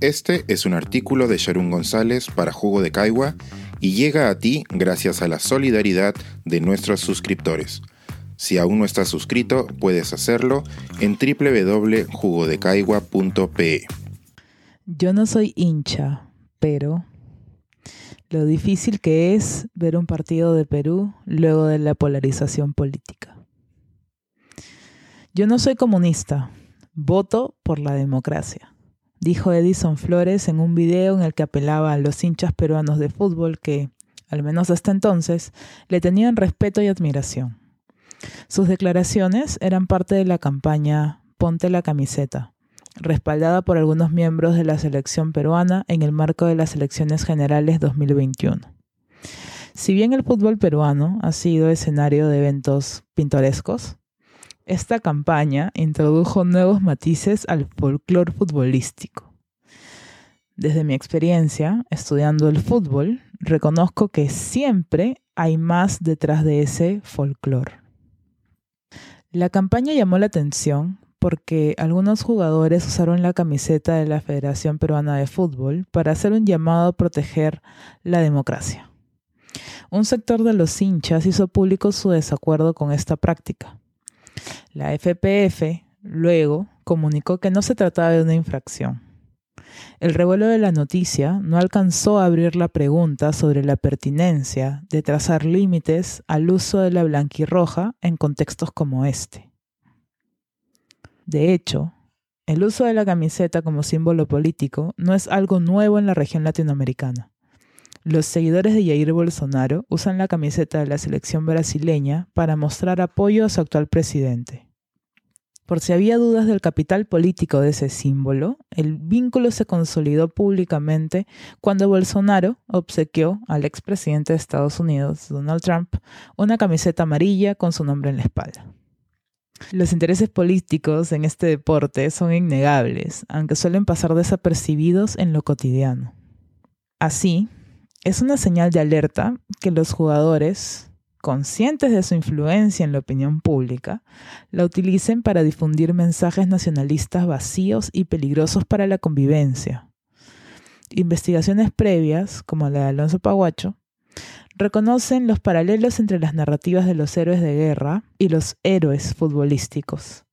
Este es un artículo de Sharon González para Jugo de Caigua y llega a ti gracias a la solidaridad de nuestros suscriptores. Si aún no estás suscrito, puedes hacerlo en www.jugodecaigua.pe. Yo no soy hincha, pero lo difícil que es ver un partido de Perú luego de la polarización política. Yo no soy comunista, voto por la democracia, dijo Edison Flores en un video en el que apelaba a los hinchas peruanos de fútbol que, al menos hasta entonces, le tenían respeto y admiración. Sus declaraciones eran parte de la campaña Ponte la camiseta, respaldada por algunos miembros de la selección peruana en el marco de las elecciones generales 2021. Si bien el fútbol peruano ha sido escenario de eventos pintorescos, esta campaña introdujo nuevos matices al folclore futbolístico. Desde mi experiencia estudiando el fútbol, reconozco que siempre hay más detrás de ese folclore. La campaña llamó la atención porque algunos jugadores usaron la camiseta de la Federación Peruana de Fútbol para hacer un llamado a proteger la democracia. Un sector de los hinchas hizo público su desacuerdo con esta práctica. La FPF luego comunicó que no se trataba de una infracción. El revuelo de la noticia no alcanzó a abrir la pregunta sobre la pertinencia de trazar límites al uso de la blanquirroja en contextos como este. De hecho, el uso de la camiseta como símbolo político no es algo nuevo en la región latinoamericana. Los seguidores de Jair Bolsonaro usan la camiseta de la selección brasileña para mostrar apoyo a su actual presidente. Por si había dudas del capital político de ese símbolo, el vínculo se consolidó públicamente cuando Bolsonaro obsequió al expresidente de Estados Unidos, Donald Trump, una camiseta amarilla con su nombre en la espalda. Los intereses políticos en este deporte son innegables, aunque suelen pasar desapercibidos en lo cotidiano. Así, es una señal de alerta que los jugadores, conscientes de su influencia en la opinión pública, la utilicen para difundir mensajes nacionalistas vacíos y peligrosos para la convivencia. Investigaciones previas, como la de Alonso Paguacho, reconocen los paralelos entre las narrativas de los héroes de guerra y los héroes futbolísticos.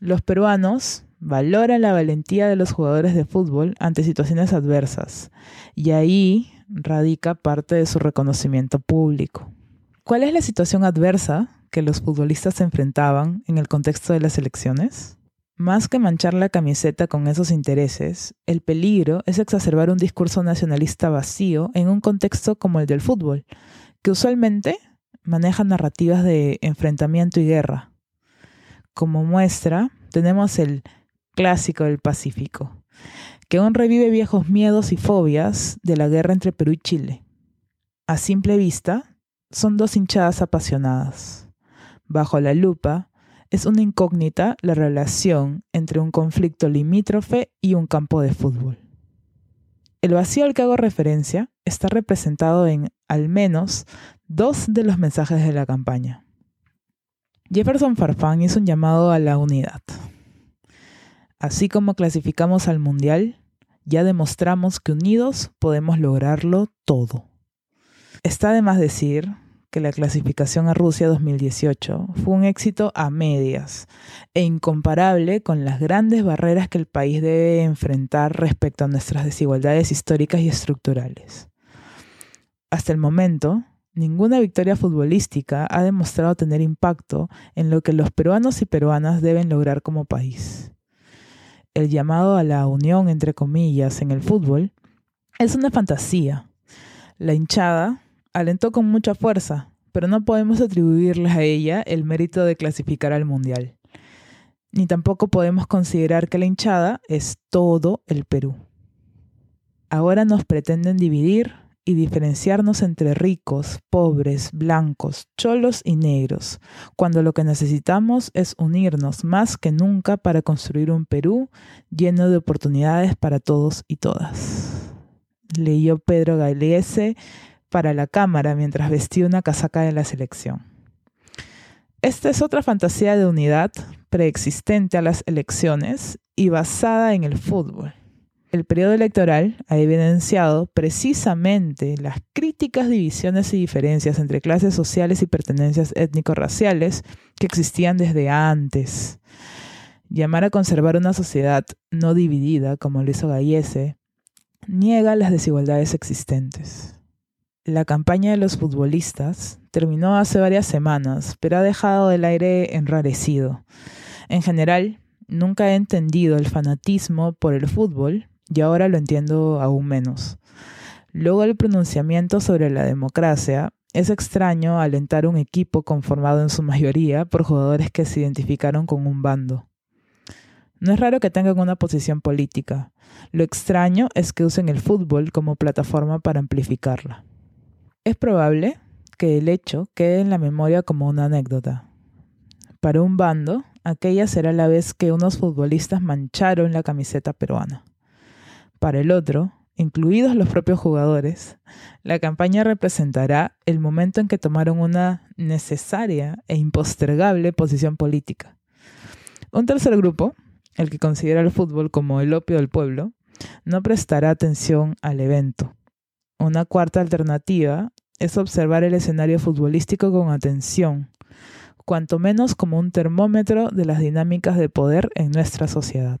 Los peruanos valoran la valentía de los jugadores de fútbol ante situaciones adversas, y ahí radica parte de su reconocimiento público. ¿Cuál es la situación adversa que los futbolistas se enfrentaban en el contexto de las elecciones? Más que manchar la camiseta con esos intereses, el peligro es exacerbar un discurso nacionalista vacío en un contexto como el del fútbol, que usualmente maneja narrativas de enfrentamiento y guerra. Como muestra, tenemos el clásico del Pacífico, que aún revive viejos miedos y fobias de la guerra entre Perú y Chile. A simple vista, son dos hinchadas apasionadas. Bajo la lupa, es una incógnita la relación entre un conflicto limítrofe y un campo de fútbol. El vacío al que hago referencia está representado en al menos dos de los mensajes de la campaña. Jefferson Farfán hizo un llamado a la unidad. Así como clasificamos al Mundial, ya demostramos que unidos podemos lograrlo todo. Está de más decir que la clasificación a Rusia 2018 fue un éxito a medias e incomparable con las grandes barreras que el país debe enfrentar respecto a nuestras desigualdades históricas y estructurales. Hasta el momento, ninguna victoria futbolística ha demostrado tener impacto en lo que los peruanos y peruanas deben lograr como país. El llamado a la unión, entre comillas, en el fútbol es una fantasía. La hinchada alentó con mucha fuerza, pero no podemos atribuirle a ella el mérito de clasificar al Mundial. Ni tampoco podemos considerar que la hinchada es todo el Perú. Ahora nos pretenden dividir y diferenciarnos entre ricos, pobres, blancos, cholos y negros, cuando lo que necesitamos es unirnos más que nunca para construir un Perú lleno de oportunidades para todos y todas. Leyó Pedro Galeese para la cámara mientras vestía una casaca de la selección. Esta es otra fantasía de unidad preexistente a las elecciones y basada en el fútbol. El periodo electoral ha evidenciado precisamente las críticas divisiones y diferencias entre clases sociales y pertenencias étnico-raciales que existían desde antes. Llamar a conservar una sociedad no dividida, como lo hizo Gallese, niega las desigualdades existentes. La campaña de los futbolistas terminó hace varias semanas, pero ha dejado el aire enrarecido. En general, nunca he entendido el fanatismo por el fútbol y ahora lo entiendo aún menos. Luego el pronunciamiento sobre la democracia, es extraño alentar un equipo conformado en su mayoría por jugadores que se identificaron con un bando. No es raro que tengan una posición política. Lo extraño es que usen el fútbol como plataforma para amplificarla. Es probable que el hecho quede en la memoria como una anécdota. Para un bando, aquella será la vez que unos futbolistas mancharon la camiseta peruana. Para el otro, incluidos los propios jugadores, la campaña representará el momento en que tomaron una necesaria e impostergable posición política. Un tercer grupo, el que considera el fútbol como el opio del pueblo, no prestará atención al evento. Una cuarta alternativa es observar el escenario futbolístico con atención, cuanto menos como un termómetro de las dinámicas de poder en nuestra sociedad.